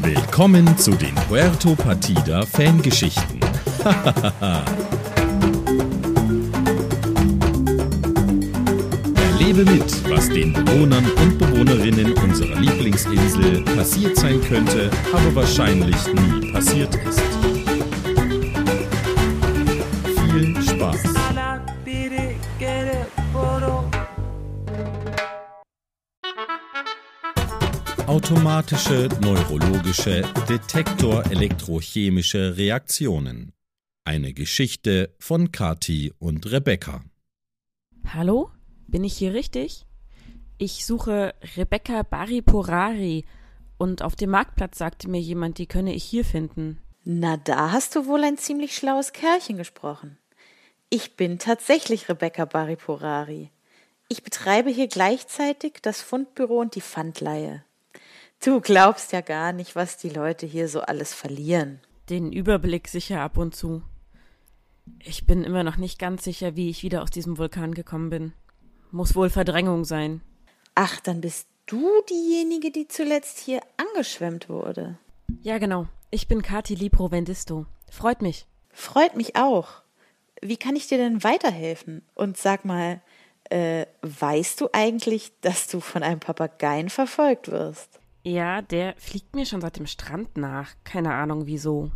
Willkommen zu den Puerto Partida Fangeschichten. Erlebe mit, was den Bewohnern und Bewohnerinnen unserer Lieblingsinsel passiert sein könnte, aber wahrscheinlich nie passiert ist. Automatische neurologische Detektor-elektrochemische Reaktionen. Eine Geschichte von Kati und Rebecca. Hallo? Bin ich hier richtig? Ich suche Rebecca Bariporari und auf dem Marktplatz sagte mir jemand, die könne ich hier finden. Na, da hast du wohl ein ziemlich schlaues Kerlchen gesprochen. Ich bin tatsächlich Rebecca Bariporari. Ich betreibe hier gleichzeitig das Fundbüro und die Pfandleihe. Du glaubst ja gar nicht, was die Leute hier so alles verlieren. Den Überblick sicher ab und zu. Ich bin immer noch nicht ganz sicher, wie ich wieder aus diesem Vulkan gekommen bin. Muss wohl Verdrängung sein. Ach, dann bist du diejenige, die zuletzt hier angeschwemmt wurde. Ja, genau. Ich bin Kati Liprovendisto. Freut mich. Freut mich auch. Wie kann ich dir denn weiterhelfen? Und sag mal, äh, weißt du eigentlich, dass du von einem Papageien verfolgt wirst? Ja, der fliegt mir schon seit dem Strand nach. Keine Ahnung wieso.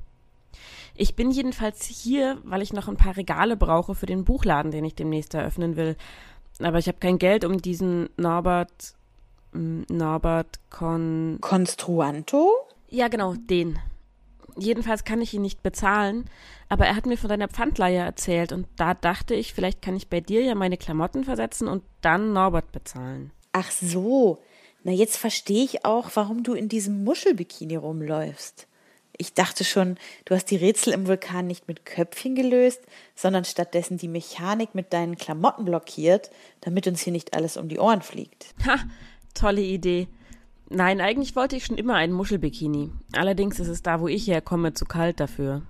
Ich bin jedenfalls hier, weil ich noch ein paar Regale brauche für den Buchladen, den ich demnächst eröffnen will. Aber ich habe kein Geld, um diesen Norbert. hm, Norbert Con. Konstruanto? Ja, genau, den. Jedenfalls kann ich ihn nicht bezahlen, aber er hat mir von deiner Pfandleihe erzählt und da dachte ich, vielleicht kann ich bei dir ja meine Klamotten versetzen und dann Norbert bezahlen. Ach so. Na, jetzt verstehe ich auch, warum du in diesem Muschelbikini rumläufst. Ich dachte schon, du hast die Rätsel im Vulkan nicht mit Köpfchen gelöst, sondern stattdessen die Mechanik mit deinen Klamotten blockiert, damit uns hier nicht alles um die Ohren fliegt. Ha, tolle Idee. Nein, eigentlich wollte ich schon immer einen Muschelbikini. Allerdings ist es da, wo ich herkomme, zu kalt dafür.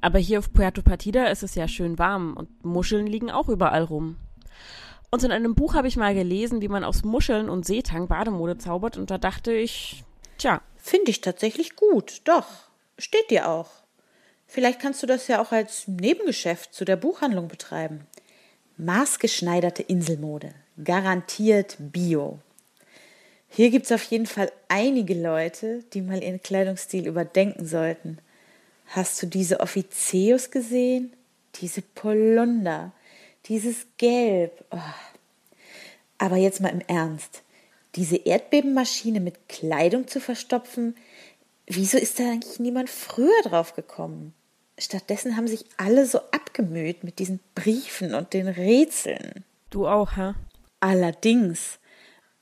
Aber hier auf Puerto Partida ist es ja schön warm und Muscheln liegen auch überall rum. Und in einem Buch habe ich mal gelesen, wie man aus Muscheln und Seetang Bademode zaubert und da dachte ich, tja, Finde ich tatsächlich gut, doch. Steht dir auch. Vielleicht kannst du das ja auch als Nebengeschäft zu der Buchhandlung betreiben. Maßgeschneiderte Inselmode. Garantiert Bio. Hier gibt's auf jeden Fall einige Leute, die mal ihren Kleidungsstil überdenken sollten. Hast du diese Offizius gesehen? Diese Polunder, dieses Gelb. Oh. Aber jetzt mal im Ernst. Diese Erdbebenmaschine mit Kleidung zu verstopfen, wieso ist da eigentlich niemand früher drauf gekommen? Stattdessen haben sich alle so abgemüht mit diesen Briefen und den Rätseln. du auch, hä? Allerdings.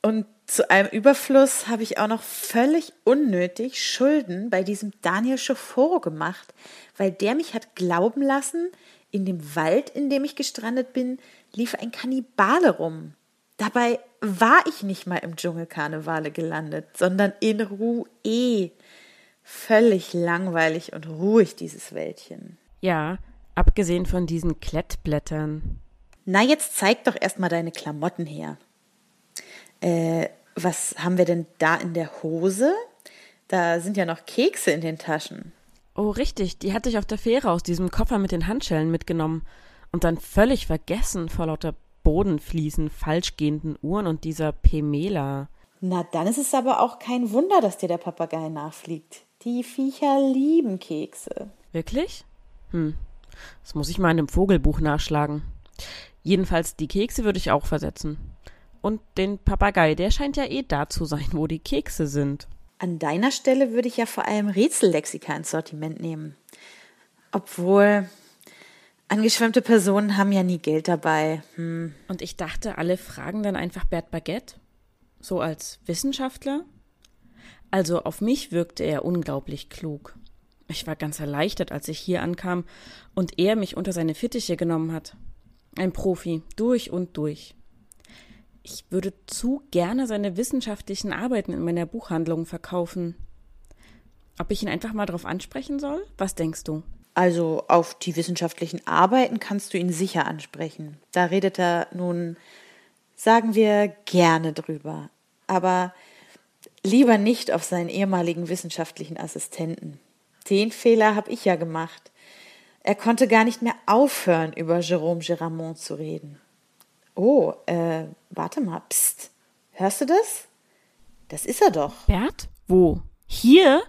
Und zu einem Überfluss habe ich auch noch völlig unnötig Schulden bei diesem Daniel Schoforo gemacht, weil der mich hat glauben lassen, in dem Wald, in dem ich gestrandet bin, lief ein Kannibale rum. Dabei war ich nicht mal im Dschungelkarnevale gelandet, sondern in Ruhe. Völlig langweilig und ruhig, dieses Wäldchen. Ja, abgesehen von diesen Klettblättern. Na, jetzt zeig doch erstmal deine Klamotten her. Äh, was haben wir denn da in der Hose? Da sind ja noch Kekse in den Taschen. Oh, richtig, die hatte ich auf der Fähre aus diesem Koffer mit den Handschellen mitgenommen und dann völlig vergessen vor lauter Bodenfliesen, falsch gehenden Uhren und dieser Pemela. Na, dann ist es aber auch kein Wunder, dass dir der Papagei nachfliegt. Die Viecher lieben Kekse. Wirklich? Hm, das muss ich mal in einem Vogelbuch nachschlagen. Jedenfalls die Kekse würde ich auch versetzen. Und den Papagei, der scheint ja eh da zu sein, wo die Kekse sind. An deiner Stelle würde ich ja vor allem Rätsellexika ins Sortiment nehmen. Obwohl, angeschwemmte Personen haben ja nie Geld dabei. Hm. Und ich dachte, alle fragen dann einfach Bert Baguette? So als Wissenschaftler? Also auf mich wirkte er unglaublich klug. Ich war ganz erleichtert, als ich hier ankam und er mich unter seine Fittiche genommen hat. Ein Profi, durch und durch. Ich würde zu gerne seine wissenschaftlichen Arbeiten in meiner Buchhandlung verkaufen. Ob ich ihn einfach mal drauf ansprechen soll? Was denkst du? Also auf die wissenschaftlichen Arbeiten kannst du ihn sicher ansprechen. Da redet er nun, sagen wir, gerne drüber. Aber lieber nicht auf seinen ehemaligen wissenschaftlichen Assistenten. Den Fehler habe ich ja gemacht. Er konnte gar nicht mehr aufhören, über Jérôme Géramont zu reden. Oh, äh, warte mal, pst. Hörst du das? Das ist er doch. Bert? Wo? Hier?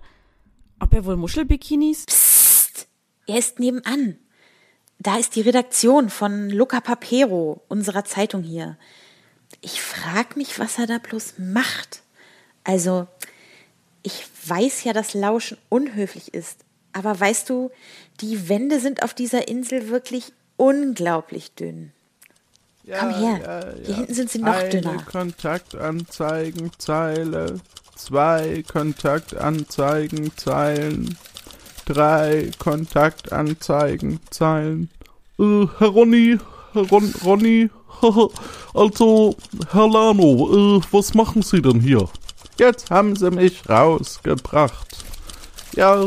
Ob er wohl Muschelbikinis? Psst. Er ist nebenan. Da ist die Redaktion von Luca Papero, unserer Zeitung hier. Ich frag mich, was er da bloß macht. Also, ich weiß ja, dass Lauschen unhöflich ist, aber weißt du, die Wände sind auf dieser Insel wirklich unglaublich dünn. Ja, Komm her, ja, ja. hier hinten sind sie noch Eine dünner. Kontaktanzeigenzeile, zwei Kontaktanzeigenzeilen, drei Kontaktanzeigenzeilen. Äh, Herr Ronny, Herr Ron, Ronny, also, Herr Lano, äh, was machen Sie denn hier? Jetzt haben Sie mich rausgebracht. Ja,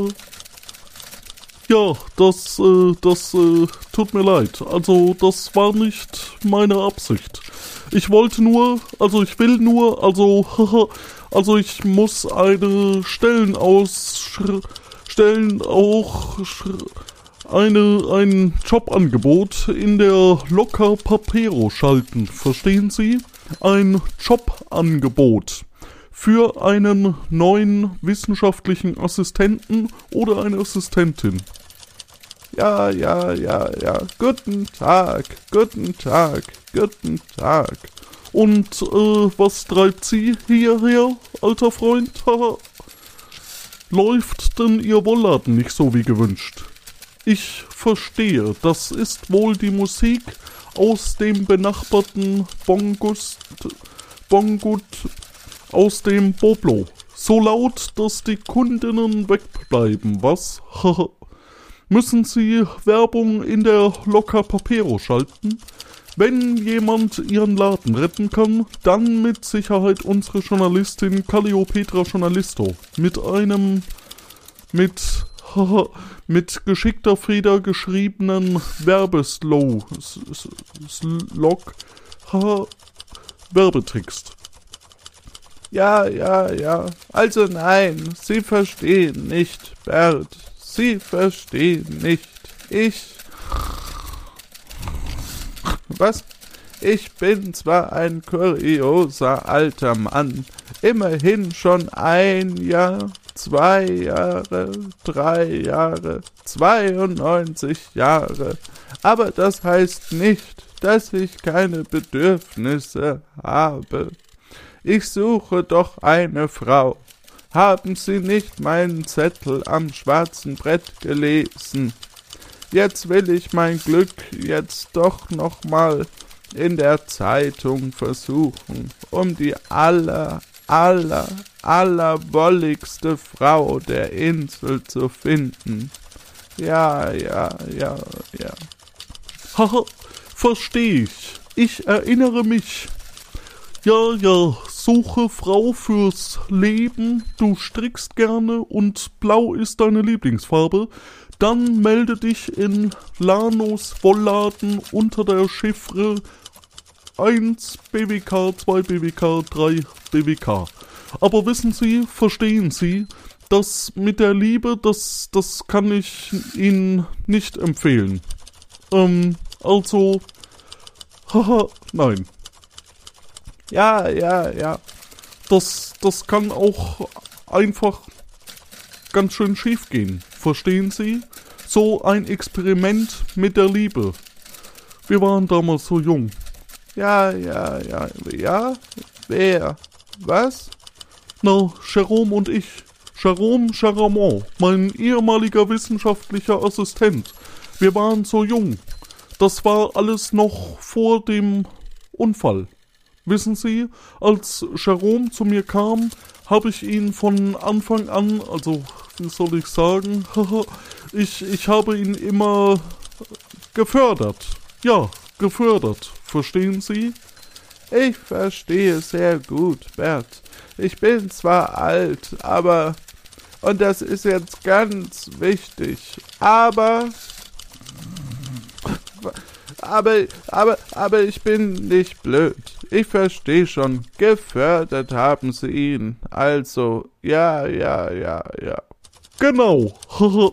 ja, das, äh, das äh, tut mir leid. Also, das war nicht meine Absicht. Ich wollte nur, also ich will nur, also, also ich muss eine Stellen aus, Stellen auch, eine, ein Jobangebot in der Locker Papero schalten. Verstehen Sie? Ein Jobangebot für einen neuen wissenschaftlichen Assistenten oder eine Assistentin. Ja, ja, ja, ja. Guten Tag, guten Tag, guten Tag. Und äh, was treibt Sie hierher, alter Freund? Läuft denn Ihr Wollladen nicht so wie gewünscht? Ich verstehe, das ist wohl die Musik aus dem benachbarten Bongust, Bongut aus dem Boblo. So laut, dass die Kundinnen wegbleiben, was? Müssen Sie Werbung in der Locker Papero schalten? Wenn jemand Ihren Laden retten kann, dann mit Sicherheit unsere Journalistin Calliopetra Journalisto. Mit einem, mit, mit geschickter Feder geschriebenen Werbeslow, Slog, Werbetext. Ja, ja, ja. Also nein, Sie verstehen nicht, Bert. Sie verstehen nicht. Ich. Was? Ich bin zwar ein kurioser alter Mann, immerhin schon ein Jahr, zwei Jahre, drei Jahre, 92 Jahre, aber das heißt nicht, dass ich keine Bedürfnisse habe. Ich suche doch eine Frau. Haben Sie nicht meinen Zettel am schwarzen Brett gelesen? Jetzt will ich mein Glück jetzt doch noch mal in der Zeitung versuchen, um die aller, aller, allerwolligste Frau der Insel zu finden. Ja, ja, ja, ja. Haha, versteh ich. Ich erinnere mich. Ja, ja, suche Frau fürs Leben, du strickst gerne und blau ist deine Lieblingsfarbe, dann melde dich in Lanos Wollladen unter der Chiffre 1 BWK, 2 BWK, 3 BWK. Aber wissen Sie, verstehen Sie, das mit der Liebe, das, das kann ich Ihnen nicht empfehlen. Ähm, also, haha, nein. Ja, ja, ja. Das, das kann auch einfach ganz schön schief gehen. Verstehen Sie? So ein Experiment mit der Liebe. Wir waren damals so jung. Ja, ja, ja, ja. Wer? Was? Na, Jerome und ich. Jerome Charamont, mein ehemaliger wissenschaftlicher Assistent. Wir waren so jung. Das war alles noch vor dem Unfall. Wissen Sie, als Jerome zu mir kam, habe ich ihn von Anfang an, also wie soll ich sagen, ich, ich habe ihn immer gefördert. Ja, gefördert. Verstehen Sie? Ich verstehe sehr gut, Bert. Ich bin zwar alt, aber Und das ist jetzt ganz wichtig. Aber. Aber, aber, aber ich bin nicht blöd. Ich verstehe schon. Gefördert haben sie ihn. Also, ja, ja, ja, ja. Genau.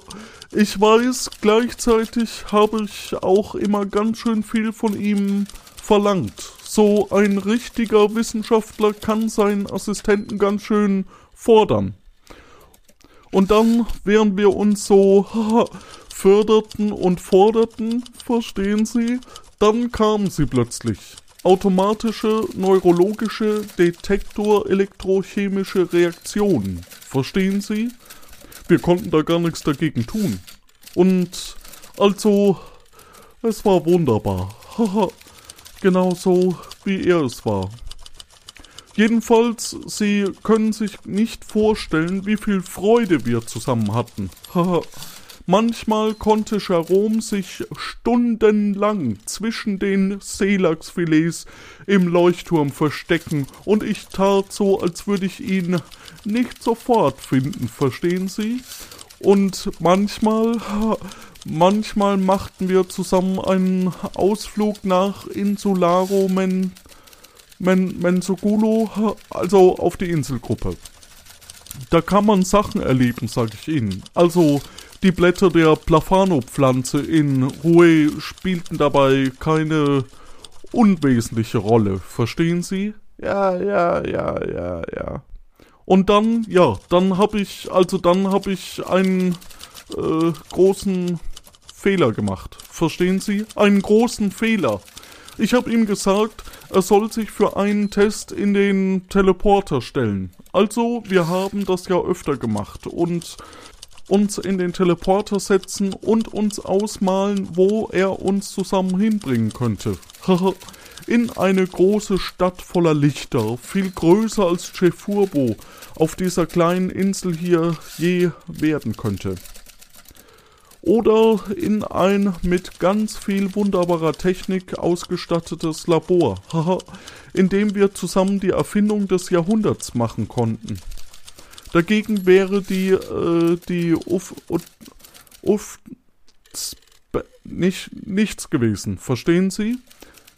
ich weiß, gleichzeitig habe ich auch immer ganz schön viel von ihm verlangt. So ein richtiger Wissenschaftler kann seinen Assistenten ganz schön fordern. Und dann, während wir uns so förderten und forderten, verstehen Sie, dann kamen sie plötzlich. Automatische neurologische Detektor-elektrochemische Reaktionen. Verstehen Sie? Wir konnten da gar nichts dagegen tun. Und also, es war wunderbar. Haha, genauso wie er es war. Jedenfalls, Sie können sich nicht vorstellen, wie viel Freude wir zusammen hatten. Haha. Manchmal konnte Jerome sich stundenlang zwischen den Seelachsfilets im Leuchtturm verstecken und ich tat so, als würde ich ihn nicht sofort finden, verstehen Sie? Und manchmal, manchmal machten wir zusammen einen Ausflug nach Insularo Men, Men, Mensogulo, also auf die Inselgruppe. Da kann man Sachen erleben, sag ich Ihnen. Also, die Blätter der Plafano-Pflanze in Rouet spielten dabei keine unwesentliche Rolle, verstehen Sie? Ja, ja, ja, ja, ja. Und dann, ja, dann habe ich, also dann habe ich einen äh, großen Fehler gemacht. Verstehen Sie? Einen großen Fehler. Ich habe ihm gesagt, er soll sich für einen Test in den Teleporter stellen. Also, wir haben das ja öfter gemacht und uns in den Teleporter setzen und uns ausmalen, wo er uns zusammen hinbringen könnte. in eine große Stadt voller Lichter, viel größer als Chefurbo auf dieser kleinen Insel hier je werden könnte. Oder in ein mit ganz viel wunderbarer Technik ausgestattetes Labor, in dem wir zusammen die Erfindung des Jahrhunderts machen konnten. Dagegen wäre die, äh, die Uff, Uff, nicht, nichts gewesen, verstehen Sie?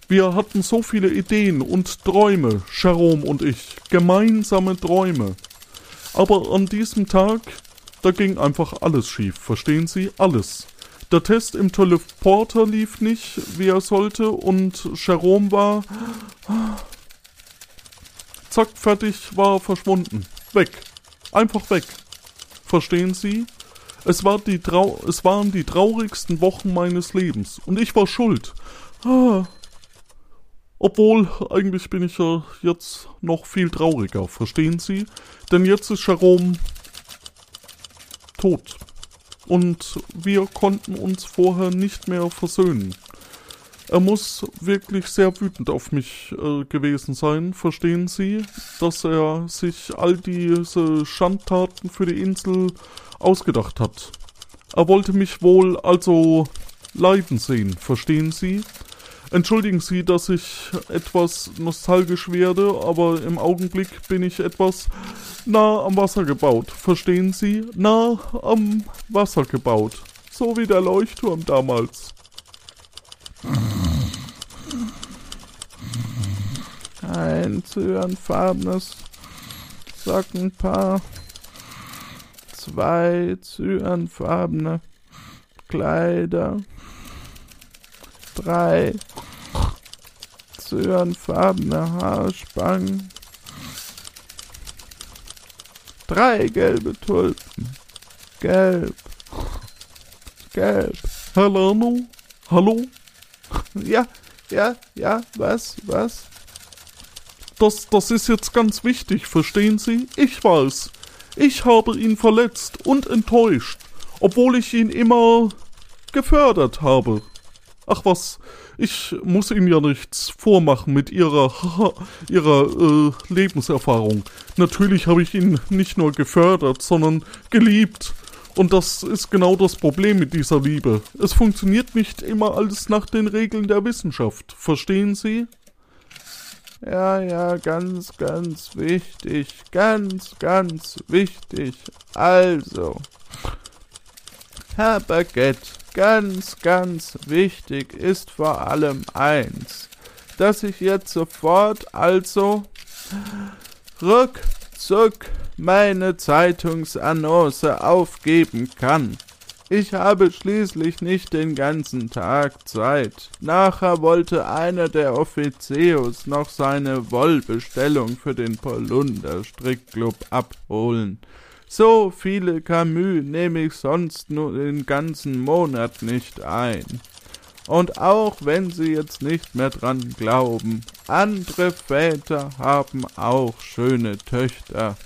Wir hatten so viele Ideen und Träume, Jerome und ich, gemeinsame Träume. Aber an diesem Tag, da ging einfach alles schief, verstehen Sie? Alles. Der Test im Teleporter lief nicht, wie er sollte, und Jerome war. Zack, fertig, war verschwunden. Weg. Einfach weg. Verstehen Sie? Es, war die Trau es waren die traurigsten Wochen meines Lebens. Und ich war schuld. Ah. Obwohl, eigentlich bin ich ja jetzt noch viel trauriger, verstehen Sie? Denn jetzt ist Jerome tot. Und wir konnten uns vorher nicht mehr versöhnen. Er muss wirklich sehr wütend auf mich äh, gewesen sein, verstehen Sie, dass er sich all diese Schandtaten für die Insel ausgedacht hat. Er wollte mich wohl also leiden sehen, verstehen Sie? Entschuldigen Sie, dass ich etwas nostalgisch werde, aber im Augenblick bin ich etwas nah am Wasser gebaut, verstehen Sie? Nah am Wasser gebaut. So wie der Leuchtturm damals. Ein zyanfarbenes Sockenpaar. Zwei zyanfarbene Kleider. Drei zyanfarbene Haarspangen. Drei gelbe Tulpen. Gelb. Gelb. Hallo? Hallo? Ja, ja, ja, was, was? Das, das ist jetzt ganz wichtig, verstehen Sie? Ich weiß. Ich habe ihn verletzt und enttäuscht, obwohl ich ihn immer gefördert habe. Ach was, ich muss ihm ja nichts vormachen mit ihrer, ihrer äh, Lebenserfahrung. Natürlich habe ich ihn nicht nur gefördert, sondern geliebt. Und das ist genau das Problem mit dieser Liebe. Es funktioniert nicht immer alles nach den Regeln der Wissenschaft. Verstehen Sie? Ja, ja, ganz, ganz wichtig, ganz, ganz wichtig. Also, Herr Baguette, ganz, ganz wichtig ist vor allem eins, dass ich jetzt sofort also rückzuck meine Zeitungsannonce aufgeben kann. Ich habe schließlich nicht den ganzen Tag Zeit. Nachher wollte einer der Offizios noch seine Wollbestellung für den Polunder Strickclub abholen. So viele Camus nehme ich sonst nur den ganzen Monat nicht ein. Und auch wenn Sie jetzt nicht mehr dran glauben, andere Väter haben auch schöne Töchter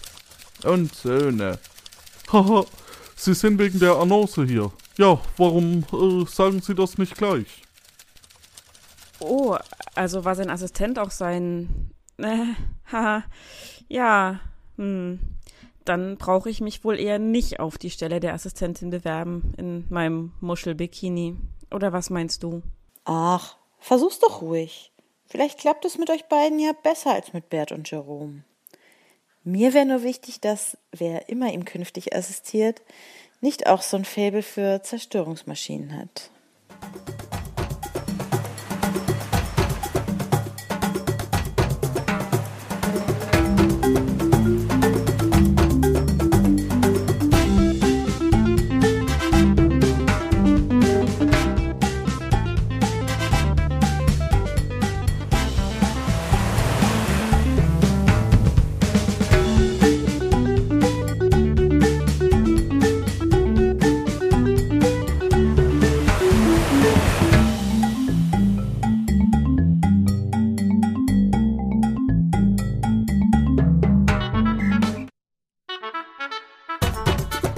und Söhne. Haha, Sie sind wegen der Annonce hier. Ja, warum äh, sagen Sie das nicht gleich? Oh, also war sein Assistent auch sein. Äh, haha. ja, hm. Dann brauche ich mich wohl eher nicht auf die Stelle der Assistentin bewerben in meinem Muschelbikini. Oder was meinst du? Ach, versuch's doch ruhig. Vielleicht klappt es mit euch beiden ja besser als mit Bert und Jerome. Mir wäre nur wichtig, dass wer immer ihm künftig assistiert, nicht auch so ein Faible für Zerstörungsmaschinen hat.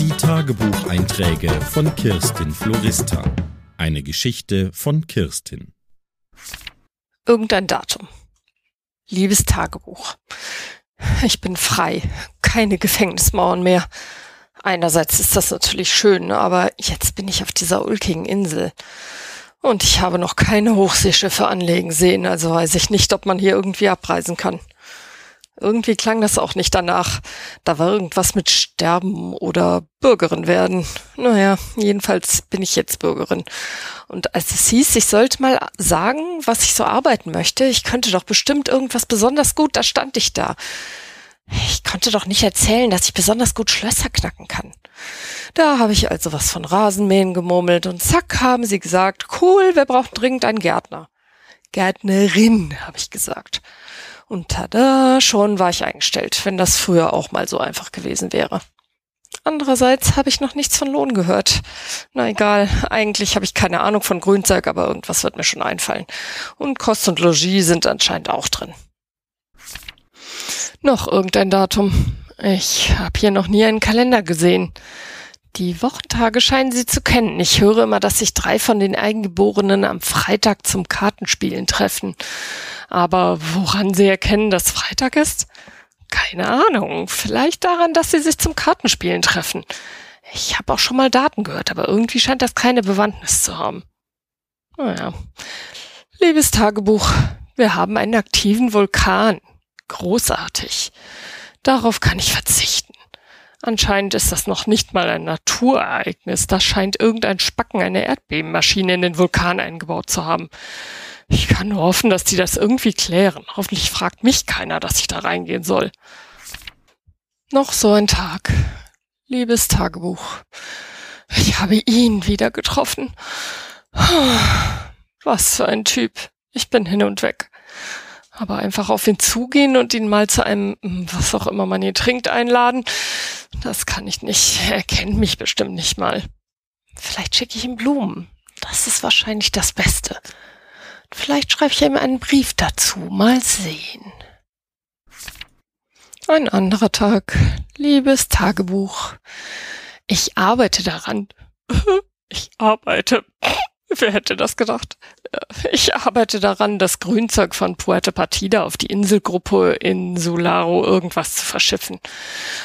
Tagebucheinträge von Kirstin Florista. Eine Geschichte von Kirstin. Irgendein Datum. Liebes Tagebuch. Ich bin frei. Keine Gefängnismauern mehr. Einerseits ist das natürlich schön, aber jetzt bin ich auf dieser ulkigen Insel. Und ich habe noch keine Hochseeschiffe anlegen sehen, also weiß ich nicht, ob man hier irgendwie abreisen kann. Irgendwie klang das auch nicht danach. Da war irgendwas mit Sterben oder Bürgerin werden. Naja, jedenfalls bin ich jetzt Bürgerin. Und als es hieß, ich sollte mal sagen, was ich so arbeiten möchte, ich könnte doch bestimmt irgendwas besonders gut, da stand ich da. Ich konnte doch nicht erzählen, dass ich besonders gut Schlösser knacken kann. Da habe ich also was von Rasenmähen gemurmelt und zack haben sie gesagt, cool, wir brauchen dringend einen Gärtner. Gärtnerin, habe ich gesagt. Und tada, schon war ich eingestellt, wenn das früher auch mal so einfach gewesen wäre. Andererseits habe ich noch nichts von Lohn gehört. Na egal, eigentlich habe ich keine Ahnung von Grünzeug, aber irgendwas wird mir schon einfallen. Und Kost und Logis sind anscheinend auch drin. Noch irgendein Datum. Ich habe hier noch nie einen Kalender gesehen. Die Wochentage scheinen Sie zu kennen. Ich höre immer, dass sich drei von den Eingeborenen am Freitag zum Kartenspielen treffen. Aber woran Sie erkennen, dass Freitag ist? Keine Ahnung. Vielleicht daran, dass Sie sich zum Kartenspielen treffen. Ich habe auch schon mal Daten gehört, aber irgendwie scheint das keine Bewandtnis zu haben. Naja. Liebes Tagebuch, wir haben einen aktiven Vulkan. Großartig. Darauf kann ich verzichten. Anscheinend ist das noch nicht mal ein Naturereignis. Da scheint irgendein Spacken eine Erdbebenmaschine in den Vulkan eingebaut zu haben. Ich kann nur hoffen, dass die das irgendwie klären. Hoffentlich fragt mich keiner, dass ich da reingehen soll. Noch so ein Tag. Liebes Tagebuch. Ich habe ihn wieder getroffen. Was für ein Typ. Ich bin hin und weg. Aber einfach auf ihn zugehen und ihn mal zu einem, was auch immer man hier trinkt, einladen, das kann ich nicht. Er kennt mich bestimmt nicht mal. Vielleicht schicke ich ihm Blumen. Das ist wahrscheinlich das Beste. Vielleicht schreibe ich ihm einen Brief dazu. Mal sehen. Ein anderer Tag. Liebes Tagebuch. Ich arbeite daran. Ich arbeite. Wer hätte das gedacht? Ich arbeite daran, das Grünzeug von Puerto Partida auf die Inselgruppe in Sularo irgendwas zu verschiffen.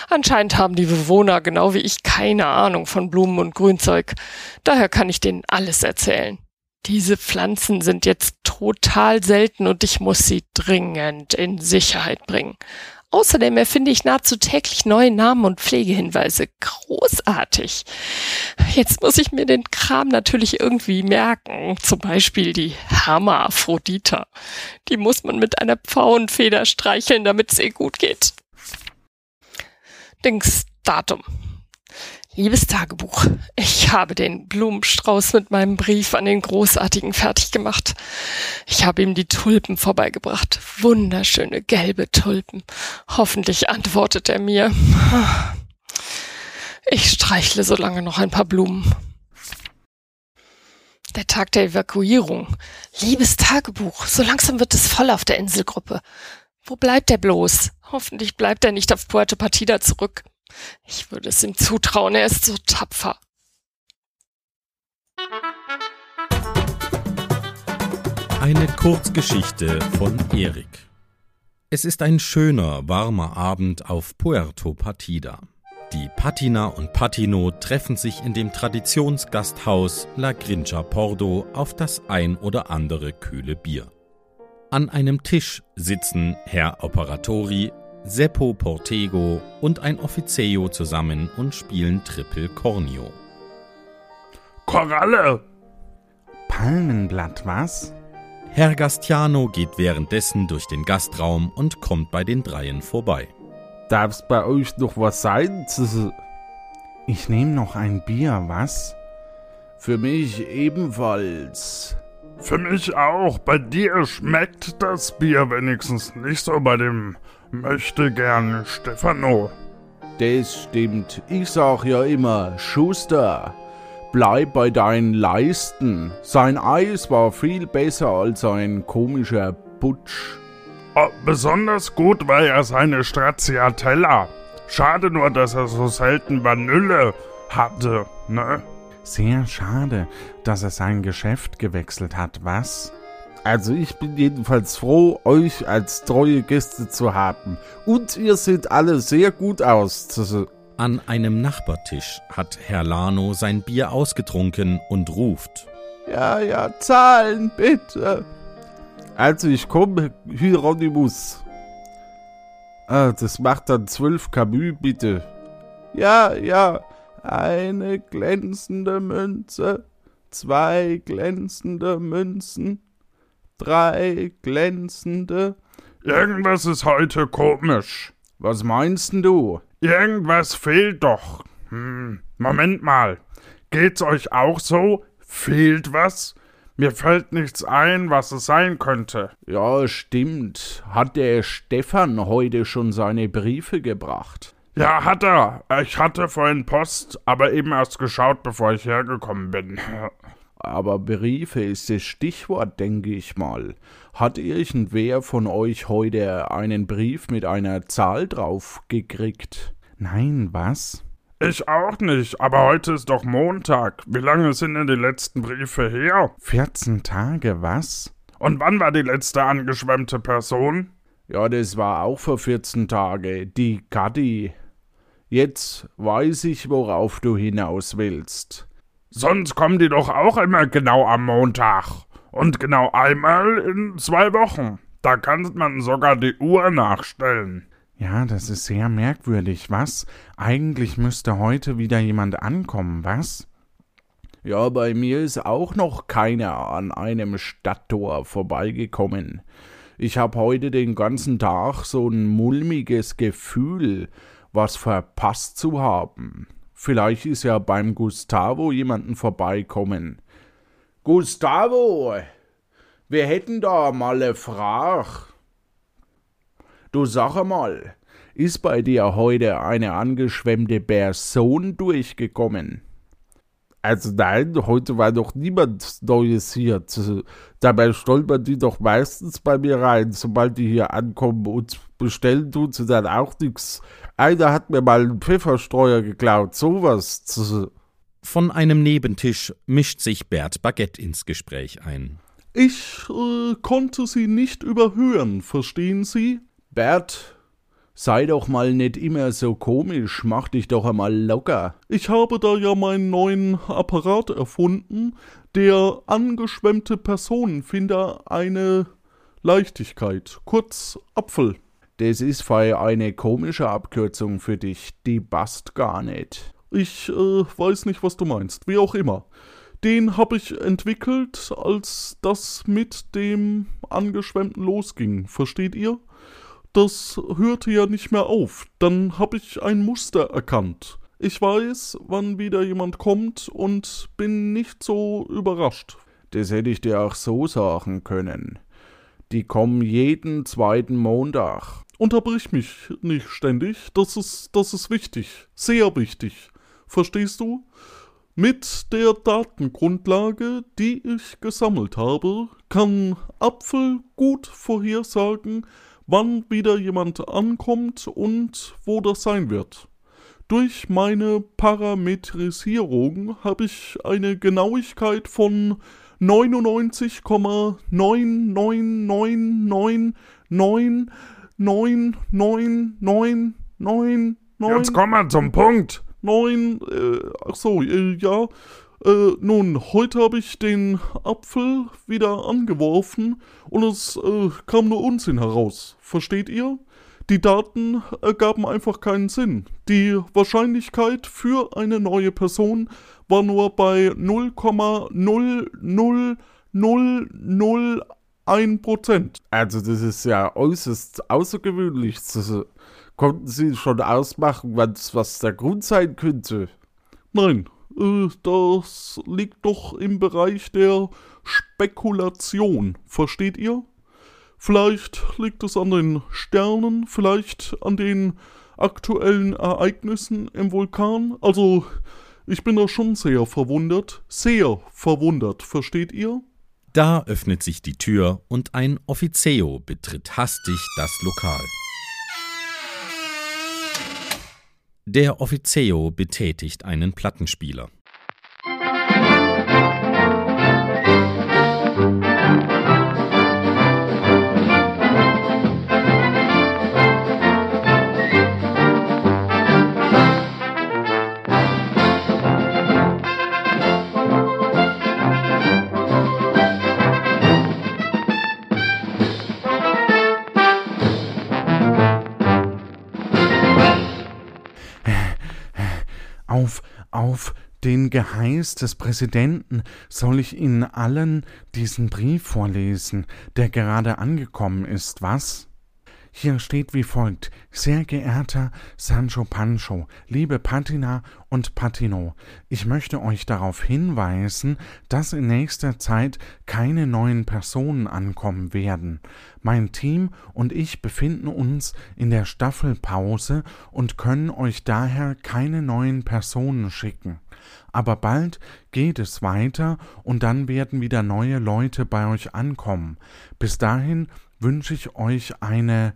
Anscheinend haben die Bewohner genau wie ich keine Ahnung von Blumen und Grünzeug. Daher kann ich denen alles erzählen. Diese Pflanzen sind jetzt total selten und ich muss sie dringend in Sicherheit bringen. Außerdem erfinde ich nahezu täglich neue Namen und Pflegehinweise. Großartig. Jetzt muss ich mir den Kram natürlich irgendwie merken. Zum Beispiel die Hermaphrodita. Die muss man mit einer Pfauenfeder streicheln, damit es ihr gut geht. Dingsdatum. Liebes Tagebuch, ich habe den Blumenstrauß mit meinem Brief an den Großartigen fertig gemacht. Ich habe ihm die Tulpen vorbeigebracht. Wunderschöne gelbe Tulpen. Hoffentlich antwortet er mir. Ich streichle so lange noch ein paar Blumen. Der Tag der Evakuierung. Liebes Tagebuch, so langsam wird es voll auf der Inselgruppe. Wo bleibt er bloß? Hoffentlich bleibt er nicht auf Puerto Partida zurück. Ich würde es ihm zutrauen, er ist so tapfer. Eine Kurzgeschichte von Erik. Es ist ein schöner, warmer Abend auf Puerto Partida. Die Patina und Patino treffen sich in dem Traditionsgasthaus La Grincha Pordo auf das ein oder andere kühle Bier. An einem Tisch sitzen Herr Operatori, Seppo Portego und ein Offizio zusammen und spielen Triple Cornio. Koralle! Palmenblatt, was? Herr Gastiano geht währenddessen durch den Gastraum und kommt bei den Dreien vorbei. Darf's bei euch noch was sein? Ich nehme noch ein Bier, was? Für mich ebenfalls. Für mich auch. Bei dir schmeckt das Bier wenigstens nicht so bei dem möchte gern Stefano. Das stimmt. Ich sag ja immer, Schuster, bleib bei deinen Leisten. Sein Eis war viel besser als ein komischer Putsch. Oh, besonders gut war ja seine Stracciatella. Schade nur, dass er so selten Vanille hatte, ne? Sehr schade, dass er sein Geschäft gewechselt hat, was? Also ich bin jedenfalls froh, euch als treue Gäste zu haben. Und ihr seht alle sehr gut aus. An einem Nachbartisch hat Herr Lano sein Bier ausgetrunken und ruft. Ja, ja, zahlen bitte. Also ich komme, Hieronymus. Ah, das macht dann zwölf Camus, bitte. Ja, ja, eine glänzende Münze, zwei glänzende Münzen, drei glänzende. Irgendwas ist heute komisch. Was meinst du? Irgendwas fehlt doch. Hm, Moment mal. Geht's euch auch so? Fehlt was? Mir fällt nichts ein, was es sein könnte. Ja, stimmt. Hat der Stefan heute schon seine Briefe gebracht? Ja, hat er. Ich hatte vorhin Post, aber eben erst geschaut, bevor ich hergekommen bin. Aber Briefe ist das Stichwort, denke ich mal. Hat irgendwer von euch heute einen Brief mit einer Zahl drauf gekriegt? Nein, was? Ich auch nicht, aber heute ist doch Montag. Wie lange sind denn die letzten Briefe her? 14 Tage, was? Und wann war die letzte angeschwemmte Person? Ja, das war auch vor 14 Tage. Die Gatti. Jetzt weiß ich, worauf du hinaus willst. Sonst kommen die doch auch immer genau am Montag. Und genau einmal in zwei Wochen. Da kann man sogar die Uhr nachstellen. Ja, das ist sehr merkwürdig, was? Eigentlich müsste heute wieder jemand ankommen, was? Ja, bei mir ist auch noch keiner an einem Stadttor vorbeigekommen. Ich hab heute den ganzen Tag so ein mulmiges Gefühl, was verpasst zu haben. Vielleicht ist ja beim Gustavo jemanden vorbeikommen. Gustavo, wir hätten da mal eine Frage. Du sag mal, ist bei dir heute eine angeschwemmte Person durchgekommen? Also nein, heute war doch niemand Neues hier. Dabei stolpern die doch meistens bei mir rein, sobald die hier ankommen und bestellen tun sie dann auch nichts. Einer hat mir mal einen Pfefferstreuer geklaut, sowas. Von einem Nebentisch mischt sich Bert Baguette ins Gespräch ein. Ich äh, konnte Sie nicht überhören, verstehen Sie? Bert, sei doch mal nicht immer so komisch, mach dich doch einmal locker. Ich habe da ja meinen neuen Apparat erfunden, Der angeschwemmte Personenfinder eine Leichtigkeit, kurz Apfel. Das ist voll eine komische Abkürzung für dich, die passt gar nicht. Ich äh, weiß nicht, was du meinst, wie auch immer. Den habe ich entwickelt, als das mit dem Angeschwemmten losging, versteht ihr? Das hörte ja nicht mehr auf, dann habe ich ein Muster erkannt. Ich weiß, wann wieder jemand kommt und bin nicht so überrascht. Das hätte ich dir auch so sagen können. Die kommen jeden zweiten Montag. Unterbrich mich nicht ständig, das ist, das ist wichtig, sehr wichtig. Verstehst du? Mit der Datengrundlage, die ich gesammelt habe, kann Apfel gut vorhersagen, wann wieder jemand ankommt und wo das sein wird. Durch meine Parametrisierung habe ich eine Genauigkeit von 99,999999999. Jetzt komm mal zum Punkt. Nein, äh, ach so, äh, ja. Äh, nun, heute habe ich den Apfel wieder angeworfen und es äh, kam nur Unsinn heraus. Versteht ihr? Die Daten ergaben einfach keinen Sinn. Die Wahrscheinlichkeit für eine neue Person war nur bei 0,00001%. Also das ist ja äußerst außergewöhnlich. Das, konnten Sie schon ausmachen, was der Grund sein könnte? Nein, äh, das liegt doch im Bereich der Spekulation. Versteht ihr? Vielleicht liegt es an den Sternen, vielleicht an den aktuellen Ereignissen im Vulkan. Also, ich bin da schon sehr verwundert, sehr verwundert, versteht ihr? Da öffnet sich die Tür und ein Offizio betritt hastig das Lokal. Der Offizio betätigt einen Plattenspieler. Auf, auf den Geheiß des Präsidenten soll ich Ihnen allen diesen Brief vorlesen, der gerade angekommen ist, was? Hier steht wie folgt: Sehr geehrter Sancho Pancho, liebe Patina und Patino, ich möchte euch darauf hinweisen, dass in nächster Zeit keine neuen Personen ankommen werden. Mein Team und ich befinden uns in der Staffelpause und können euch daher keine neuen Personen schicken. Aber bald geht es weiter und dann werden wieder neue Leute bei euch ankommen. Bis dahin wünsche ich euch eine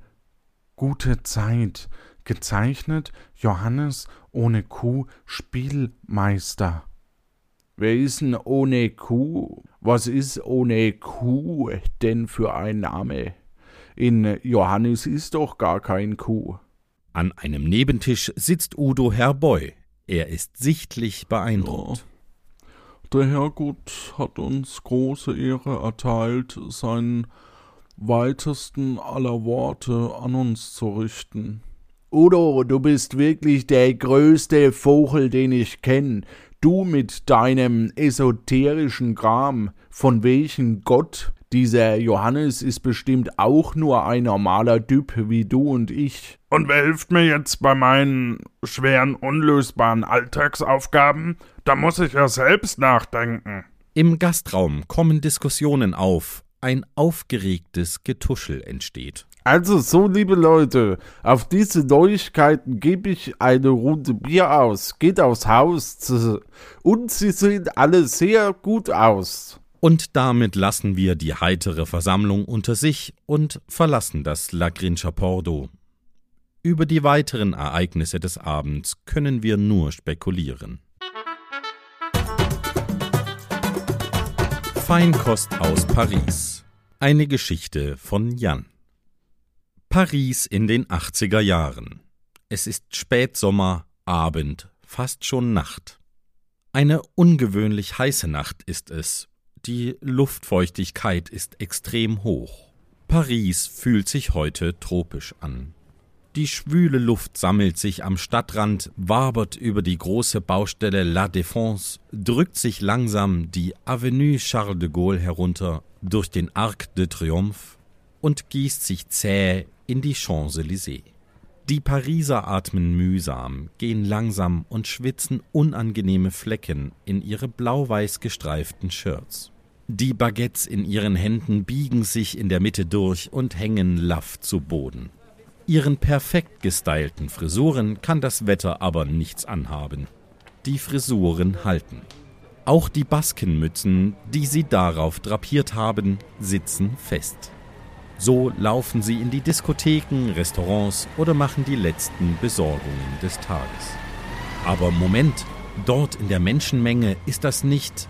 Gute Zeit. Gezeichnet Johannes ohne Kuh Spielmeister. Wer ist denn ohne Kuh? Was ist ohne Kuh denn für ein Name? In Johannes ist doch gar kein Kuh. An einem Nebentisch sitzt Udo Herboy. Er ist sichtlich beeindruckt. Ja. Der Herrgott hat uns große Ehre erteilt, sein weitesten aller Worte an uns zu richten. Udo, du bist wirklich der größte Vogel, den ich kenn. Du mit deinem esoterischen Kram, von welchem Gott dieser Johannes ist bestimmt auch nur ein normaler Typ wie du und ich. Und wer hilft mir jetzt bei meinen schweren, unlösbaren Alltagsaufgaben? Da muss ich ja selbst nachdenken. Im Gastraum kommen Diskussionen auf, ein aufgeregtes Getuschel entsteht. Also so, liebe Leute, auf diese Neuigkeiten gebe ich eine Runde Bier aus. Geht aufs Haus. Und sie sehen alle sehr gut aus. Und damit lassen wir die heitere Versammlung unter sich und verlassen das La Grincia Pordo. Über die weiteren Ereignisse des Abends können wir nur spekulieren. Feinkost aus Paris. Eine Geschichte von Jan. Paris in den 80er Jahren. Es ist Spätsommer, Abend, fast schon Nacht. Eine ungewöhnlich heiße Nacht ist es, Die Luftfeuchtigkeit ist extrem hoch. Paris fühlt sich heute tropisch an. Die schwüle Luft sammelt sich am Stadtrand, wabert über die große Baustelle La Défense, drückt sich langsam die Avenue Charles de Gaulle herunter durch den Arc de Triomphe und gießt sich zäh in die Champs-Élysées. Die Pariser atmen mühsam, gehen langsam und schwitzen unangenehme Flecken in ihre blau-weiß gestreiften Shirts. Die Baguettes in ihren Händen biegen sich in der Mitte durch und hängen laff zu Boden. Ihren perfekt gestylten Frisuren kann das Wetter aber nichts anhaben. Die Frisuren halten. Auch die Baskenmützen, die sie darauf drapiert haben, sitzen fest. So laufen sie in die Diskotheken, Restaurants oder machen die letzten Besorgungen des Tages. Aber Moment, dort in der Menschenmenge ist das nicht,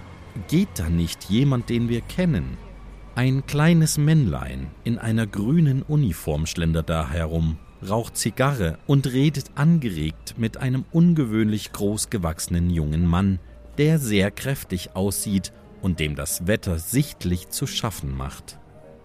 geht da nicht jemand, den wir kennen? Ein kleines Männlein in einer grünen Uniform schlendert da herum, raucht Zigarre und redet angeregt mit einem ungewöhnlich groß gewachsenen jungen Mann, der sehr kräftig aussieht und dem das Wetter sichtlich zu schaffen macht.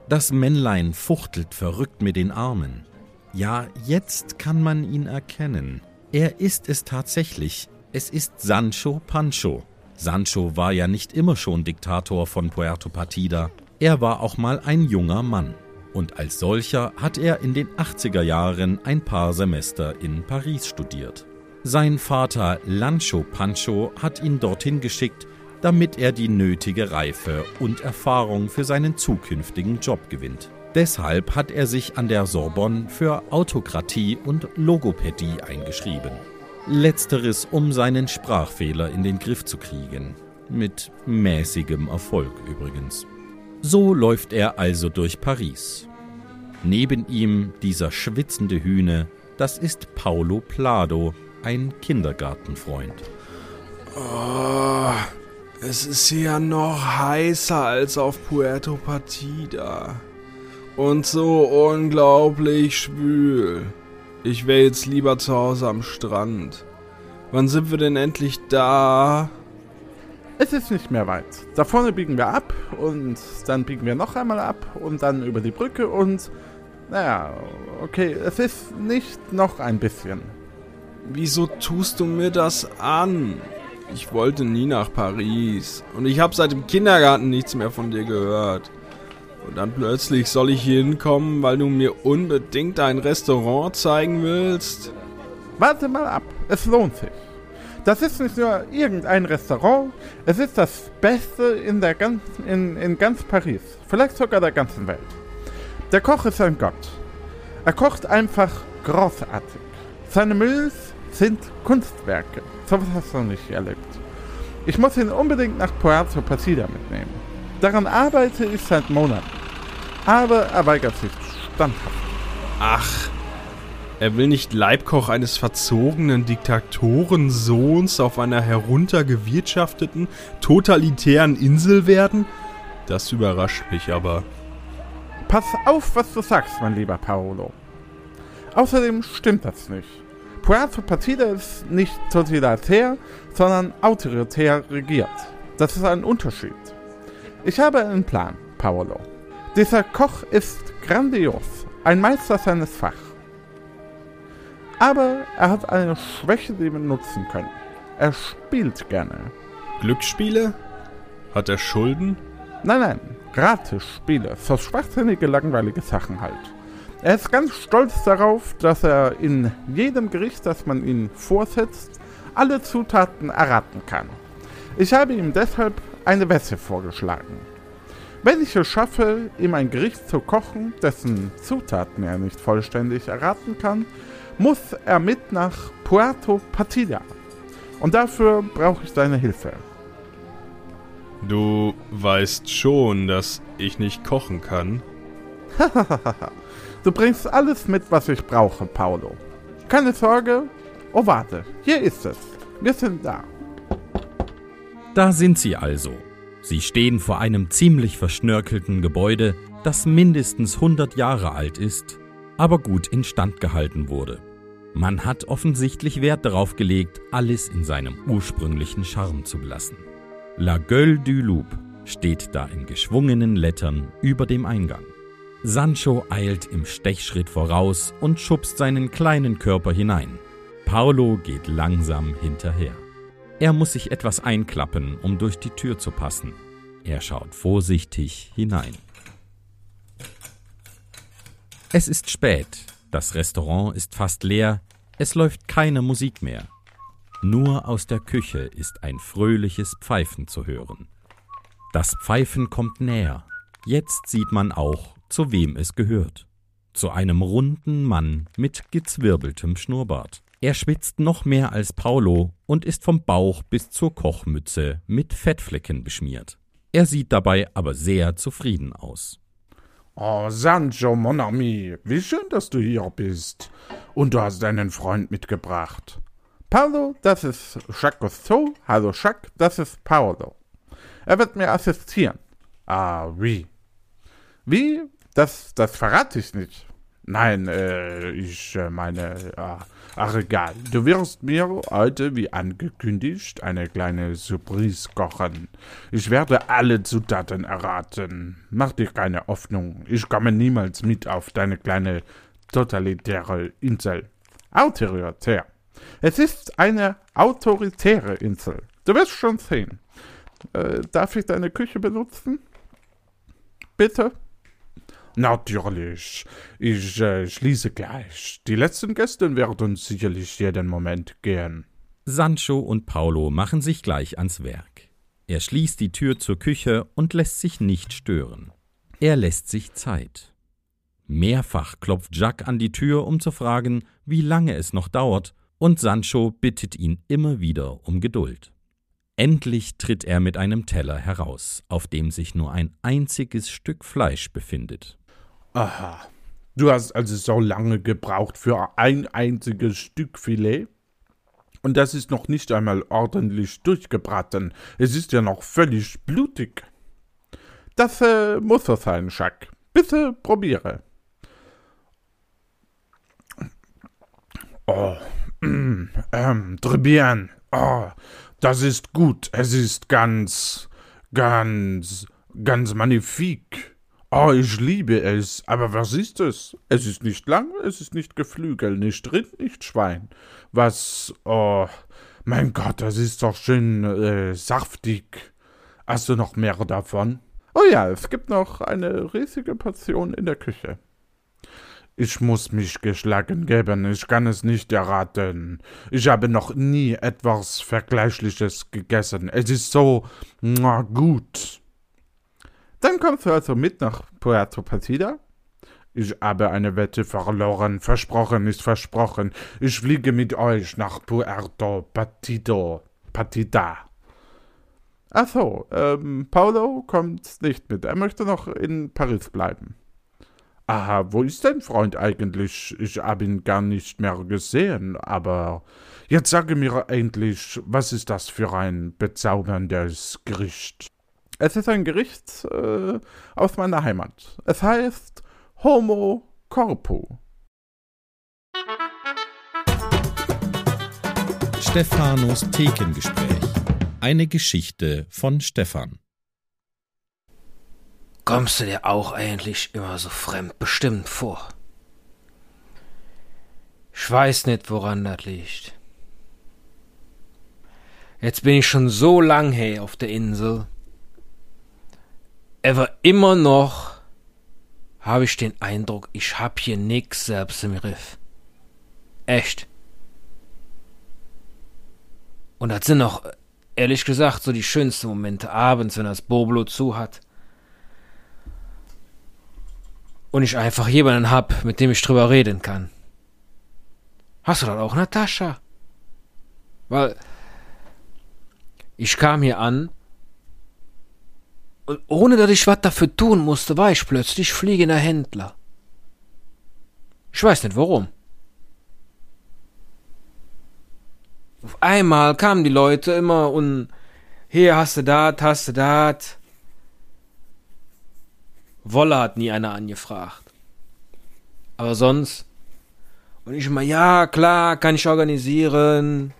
Das Männlein fuchtelt verrückt mit den Armen. Ja, jetzt kann man ihn erkennen. Er ist es tatsächlich. Es ist Sancho Pancho. Sancho war ja nicht immer schon Diktator von Puerto Partida. Er war auch mal ein junger Mann. Und als solcher hat er in den 80er Jahren ein paar Semester in Paris studiert. Sein Vater Lancho Pancho hat ihn dorthin geschickt, damit er die nötige Reife und Erfahrung für seinen zukünftigen Job gewinnt. Deshalb hat er sich an der Sorbonne für Autokratie und Logopädie eingeschrieben. Letzteres, um seinen Sprachfehler in den Griff zu kriegen. Mit mäßigem Erfolg übrigens. So läuft er also durch Paris. Neben ihm dieser schwitzende Hühne, das ist Paulo Plado, ein Kindergartenfreund. Oh, es ist ja noch heißer als auf Puerto Partida. Und so unglaublich schwül. Ich wäre jetzt lieber zu Hause am Strand. Wann sind wir denn endlich da? Es ist nicht mehr weit. Da vorne biegen wir ab und dann biegen wir noch einmal ab und dann über die Brücke und naja, okay, es ist nicht noch ein bisschen. Wieso tust du mir das an? Ich wollte nie nach Paris und ich habe seit dem Kindergarten nichts mehr von dir gehört. Und dann plötzlich soll ich hier hinkommen, weil du mir unbedingt ein Restaurant zeigen willst? Warte mal ab, es lohnt sich. Das ist nicht nur irgendein Restaurant, es ist das Beste in, der ganzen, in, in ganz Paris, vielleicht sogar der ganzen Welt. Der Koch ist ein Gott. Er kocht einfach großartig. Seine Milch sind Kunstwerke. So was hast du noch nicht erlebt. Ich muss ihn unbedingt nach Puerto Partida mitnehmen. Daran arbeite ich seit Monaten. Aber er weigert sich standhaft. Ach, er will nicht Leibkoch eines verzogenen Diktatorensohns auf einer heruntergewirtschafteten, totalitären Insel werden? Das überrascht mich aber. Pass auf, was du sagst, mein lieber Paolo. Außerdem stimmt das nicht. Puerto Partida ist nicht totalitär, sondern autoritär regiert. Das ist ein Unterschied. Ich habe einen Plan, Paolo. Dieser Koch ist grandios, ein Meister seines Fachs. Aber er hat eine Schwäche, die wir nutzen können. Er spielt gerne. Glücksspiele? Hat er Schulden? Nein, nein, Gratisspiele. So schwachsinnige, langweilige Sachen halt. Er ist ganz stolz darauf, dass er in jedem Gericht, das man ihm vorsetzt, alle Zutaten erraten kann. Ich habe ihm deshalb eine Wette vorgeschlagen. Wenn ich es schaffe, ihm ein Gericht zu kochen, dessen Zutaten er nicht vollständig erraten kann, muss er mit nach Puerto Partida. Und dafür brauche ich deine Hilfe. Du weißt schon, dass ich nicht kochen kann. du bringst alles mit, was ich brauche, Paolo. Keine Sorge. Oh, warte, hier ist es. Wir sind da. Da sind sie also. Sie stehen vor einem ziemlich verschnörkelten Gebäude, das mindestens 100 Jahre alt ist, aber gut instand gehalten wurde. Man hat offensichtlich Wert darauf gelegt, alles in seinem ursprünglichen Charme zu belassen. La Gueule du Loup, steht da in geschwungenen Lettern über dem Eingang. Sancho eilt im Stechschritt voraus und schubst seinen kleinen Körper hinein. Paolo geht langsam hinterher. Er muss sich etwas einklappen, um durch die Tür zu passen. Er schaut vorsichtig hinein. Es ist spät, das Restaurant ist fast leer, es läuft keine Musik mehr. Nur aus der Küche ist ein fröhliches Pfeifen zu hören. Das Pfeifen kommt näher. Jetzt sieht man auch, zu wem es gehört. Zu einem runden Mann mit gezwirbeltem Schnurrbart. Er schwitzt noch mehr als Paulo und ist vom Bauch bis zur Kochmütze mit Fettflecken beschmiert. Er sieht dabei aber sehr zufrieden aus. Oh, Sancho, mon ami, wie schön, dass du hier bist. Und du hast deinen Freund mitgebracht. Paolo, das ist Jacques Cousteau. Hallo Jacques, das ist Paolo. Er wird mir assistieren. Ah, wie? Wie? Das, das verrate ich nicht. Nein, äh, ich äh, meine, ah, ach egal. Du wirst mir heute, wie angekündigt, eine kleine Surprise kochen. Ich werde alle Zutaten erraten. Mach dir keine Hoffnung. Ich komme niemals mit auf deine kleine totalitäre Insel. Autoritär. Es ist eine autoritäre Insel. Du wirst schon sehen. Äh, darf ich deine Küche benutzen? Bitte? Natürlich. Ich äh, schließe gleich. Die letzten Gäste werden sicherlich jeden Moment gehen. Sancho und Paulo machen sich gleich ans Werk. Er schließt die Tür zur Küche und lässt sich nicht stören. Er lässt sich Zeit. Mehrfach klopft Jacques an die Tür, um zu fragen, wie lange es noch dauert, und Sancho bittet ihn immer wieder um Geduld. Endlich tritt er mit einem Teller heraus, auf dem sich nur ein einziges Stück Fleisch befindet. Aha. Du hast also so lange gebraucht für ein einziges Stück Filet? Und das ist noch nicht einmal ordentlich durchgebraten. Es ist ja noch völlig blutig. Das äh, muss so sein, Jacques. Bitte probiere. Oh, mm, ähm, très bien. Oh, das ist gut. Es ist ganz, ganz, ganz magnifik. Oh, ich liebe es. Aber was ist es? Es ist nicht lang, es ist nicht Geflügel, nicht Rind, nicht Schwein. Was, oh, mein Gott, das ist doch schön äh, saftig. Hast du noch mehr davon? Oh ja, es gibt noch eine riesige Portion in der Küche. Ich muss mich geschlagen geben, ich kann es nicht erraten. Ich habe noch nie etwas Vergleichliches gegessen. Es ist so na, gut. Dann kommst du also mit nach Puerto Partida. Ich habe eine Wette verloren. Versprochen ist versprochen. Ich fliege mit euch nach Puerto Partido. Partida. Ach so, ähm, Paulo kommt nicht mit. Er möchte noch in Paris bleiben. Aha, wo ist dein Freund eigentlich? Ich habe ihn gar nicht mehr gesehen, aber jetzt sage mir endlich, was ist das für ein bezauberndes Gericht? Es ist ein Gericht äh, aus meiner Heimat. Es heißt Homo Corpo. Stephanos Thekengespräch. Eine Geschichte von Stefan. Kommst du dir auch eigentlich immer so fremdbestimmt vor? Ich weiß nicht, woran das liegt. Jetzt bin ich schon so lang her auf der Insel. Aber immer noch habe ich den Eindruck, ich hab hier nix selbst im Griff. Echt. Und das sind auch, ehrlich gesagt, so die schönsten Momente abends, wenn das Boblo zu hat. und ich einfach jemanden hab, mit dem ich drüber reden kann. Hast du das auch, Natascha? Weil ich kam hier an und ohne dass ich was dafür tun musste, war ich plötzlich fliegender Händler. Ich weiß nicht warum. Auf einmal kamen die Leute immer und hier hast du dat, hast du dat. Wolle hat nie einer angefragt. Aber sonst. Und ich immer, ja, klar, kann ich organisieren.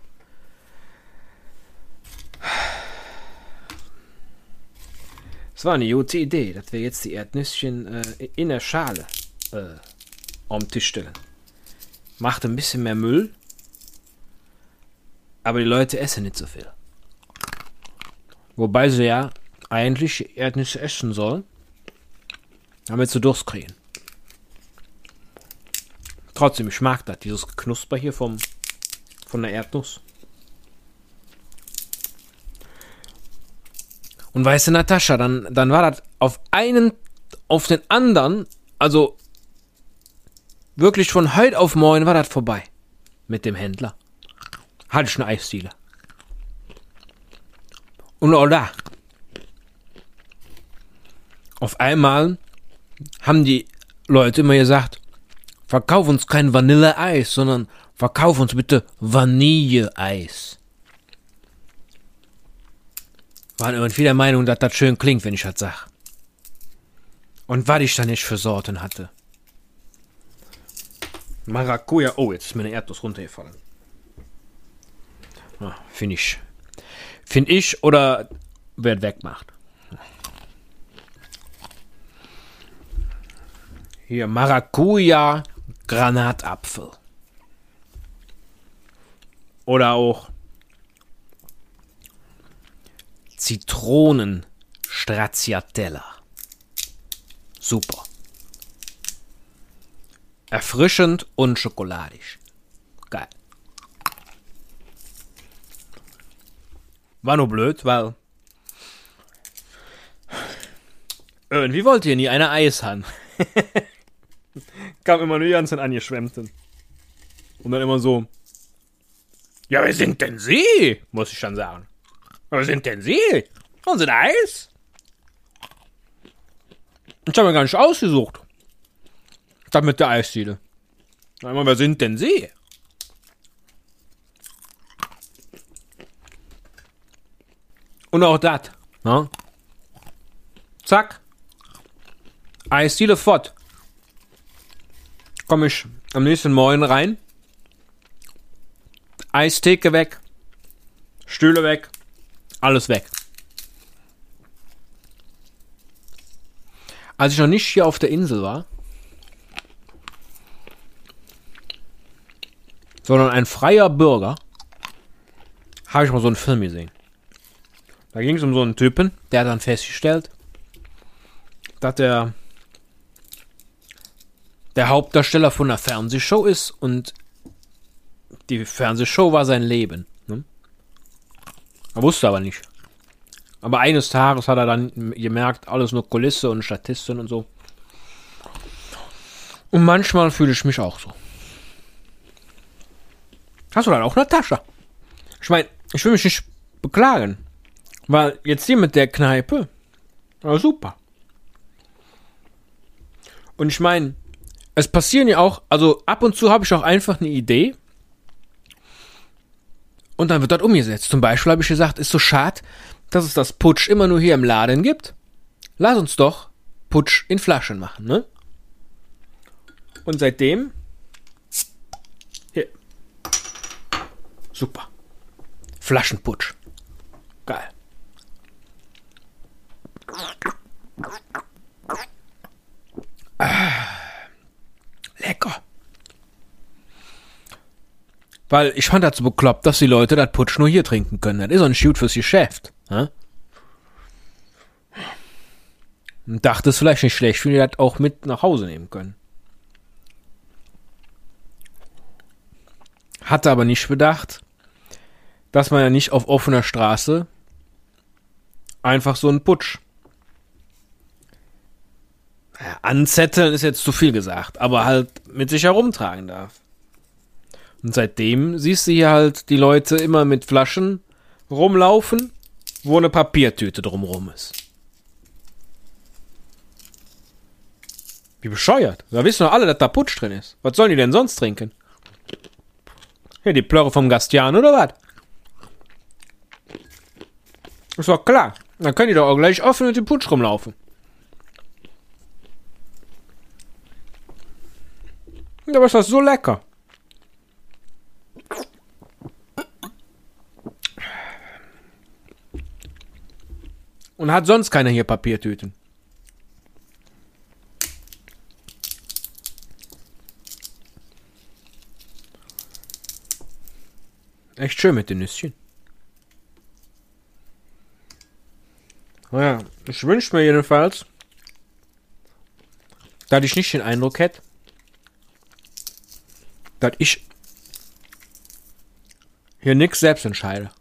Das war eine gute Idee, dass wir jetzt die Erdnüsschen äh, in der Schale äh, den Tisch stellen. Macht ein bisschen mehr Müll, aber die Leute essen nicht so viel. Wobei sie ja eigentlich Erdnüsse essen sollen, damit sie Durst kriegen. Trotzdem, ich mag das, dieses Knusper hier vom, von der Erdnuss. Und weißt du, Natascha, dann, dann war das auf einen, auf den anderen, also wirklich von heute auf morgen war das vorbei. Mit dem Händler. Hatte ich eine Eisdiele. Und auch da. Auf einmal haben die Leute immer gesagt, verkauf uns kein Vanilleeis, sondern verkauf uns bitte Vanilleeis. Waren irgendwie der Meinung, dass das schön klingt, wenn ich das sag. Und was ich da nicht für Sorten hatte. Maracuja. Oh, jetzt ist mir eine Erdnuss runtergefallen. Ah, Finde ich. Finde ich oder wer wegmacht. Hier Maracuja Granatapfel. Oder auch Zitronen Stracciatella. Super. Erfrischend und schokoladisch. Geil. War nur blöd, weil. Irgendwie wollte ihr nie eine Eis haben. Kam immer nur ganz angeschwemmten. Und dann immer so. Ja, wer sind denn Sie? Muss ich dann sagen. Wer sind denn Sie? Wollen Sie Eis? Ich habe mir gar nicht ausgesucht. Das mit der Eisdiele. Einmal, wer sind denn Sie? Und auch das. Ne? Zack. Eisdiele fort. Komme ich am nächsten Morgen rein. Eistheke weg. Stühle weg. Alles weg. Als ich noch nicht hier auf der Insel war, sondern ein freier Bürger, habe ich mal so einen Film gesehen. Da ging es um so einen Typen, der hat dann festgestellt, dass der der Hauptdarsteller von einer Fernsehshow ist und die Fernsehshow war sein Leben. Er wusste aber nicht. Aber eines Tages hat er dann gemerkt, alles nur Kulisse und Statistin und so. Und manchmal fühle ich mich auch so. Hast du dann auch eine Tasche? Ich meine, ich will mich nicht beklagen. Weil jetzt hier mit der Kneipe, war super. Und ich meine, es passieren ja auch, also ab und zu habe ich auch einfach eine Idee. Und dann wird das umgesetzt. Zum Beispiel habe ich gesagt, ist so schade, dass es das Putsch immer nur hier im Laden gibt. Lass uns doch Putsch in Flaschen machen, ne? Und seitdem. Hier. Super. Flaschenputsch. Geil. Ah, lecker. Weil ich fand das so bekloppt, dass die Leute das Putsch nur hier trinken können. Das ist ein Shoot fürs Geschäft. Ne? Und dachte es vielleicht nicht schlecht, wenn die das auch mit nach Hause nehmen können. Hatte aber nicht bedacht, dass man ja nicht auf offener Straße einfach so einen Putsch ja, anzetteln ist jetzt zu viel gesagt, aber halt mit sich herumtragen darf. Und seitdem siehst du hier halt die Leute immer mit Flaschen rumlaufen, wo eine Papiertüte drumrum ist. Wie bescheuert. Da wissen doch alle, dass da Putsch drin ist. Was sollen die denn sonst trinken? Hier, die Plörre vom Gastian oder was? Ist doch klar. Dann können die doch auch gleich offen mit dem Putsch rumlaufen. Aber ist das so lecker. Und hat sonst keiner hier Papiertüten. Echt schön mit den Nüsschen. Naja, ich wünsche mir jedenfalls, dass ich nicht den Eindruck hätte, dass ich hier nichts selbst entscheide.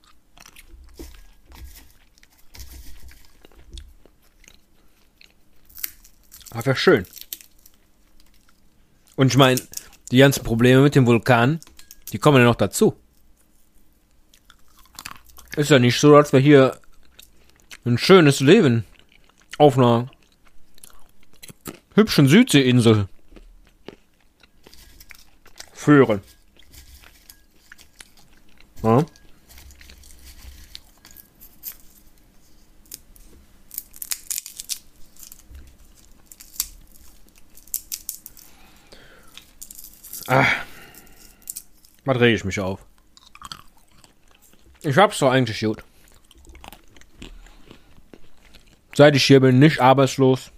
Aber wäre schön. Und ich meine, die ganzen Probleme mit dem Vulkan, die kommen ja noch dazu. Ist ja nicht so, als wir hier ein schönes Leben auf einer hübschen Südseeinsel führen. Ja. Ah. Was rege ich mich auf? Ich hab's doch eigentlich gut. Seit ich hier bin, nicht arbeitslos.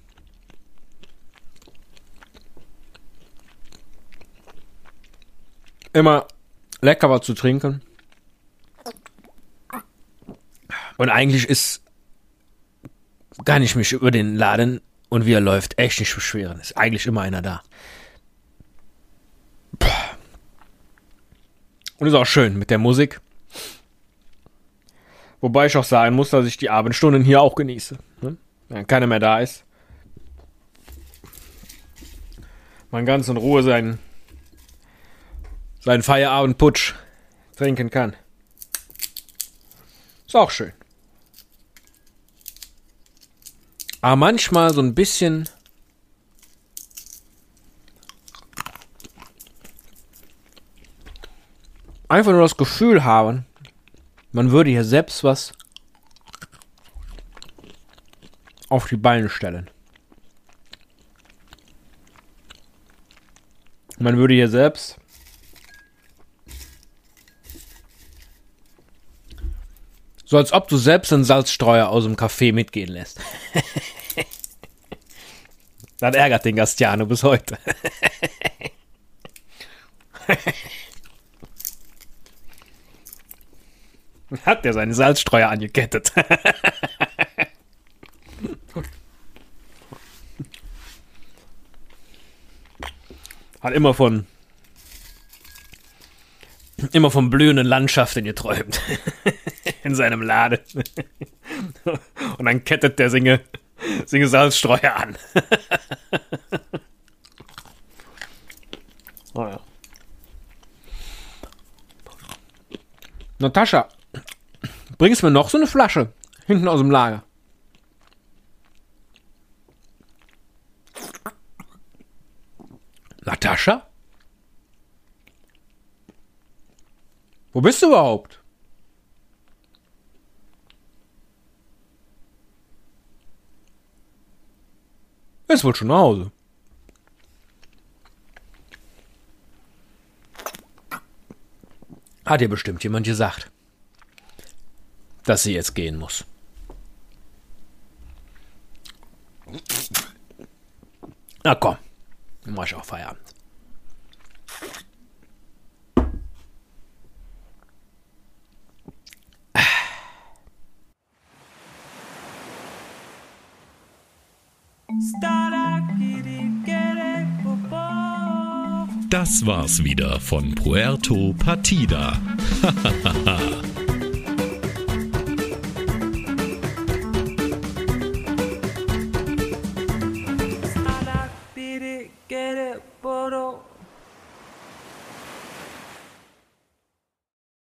Immer lecker was zu trinken. Und eigentlich ist kann ich mich über den Laden und wie er läuft echt nicht beschweren. Ist eigentlich immer einer da. Und ist auch schön mit der Musik. Wobei ich auch sagen muss, dass ich die Abendstunden hier auch genieße. Ne? Wenn keiner mehr da ist. Man ganz in Ruhe seinen, seinen Feierabendputsch trinken kann. Ist auch schön. Aber manchmal so ein bisschen einfach nur das Gefühl haben, man würde hier selbst was auf die Beine stellen. Man würde hier selbst so als ob du selbst einen Salzstreuer aus dem Kaffee mitgehen lässt. das ärgert den Gastiano bis heute. Hat der seine Salzstreuer angekettet. Hat immer von immer von blühenden Landschaften geträumt. In seinem Laden. Und dann kettet der Singe, Singe Salzstreuer an. oh ja. Natascha, bringst mir noch so eine Flasche hinten aus dem Lager? Natascha? Wo bist du überhaupt? Ist wohl schon nach Hause. Hat ihr bestimmt jemand gesagt, dass sie jetzt gehen muss. Na komm, mach ich auch Feierabend. Das war's wieder von Puerto Partida.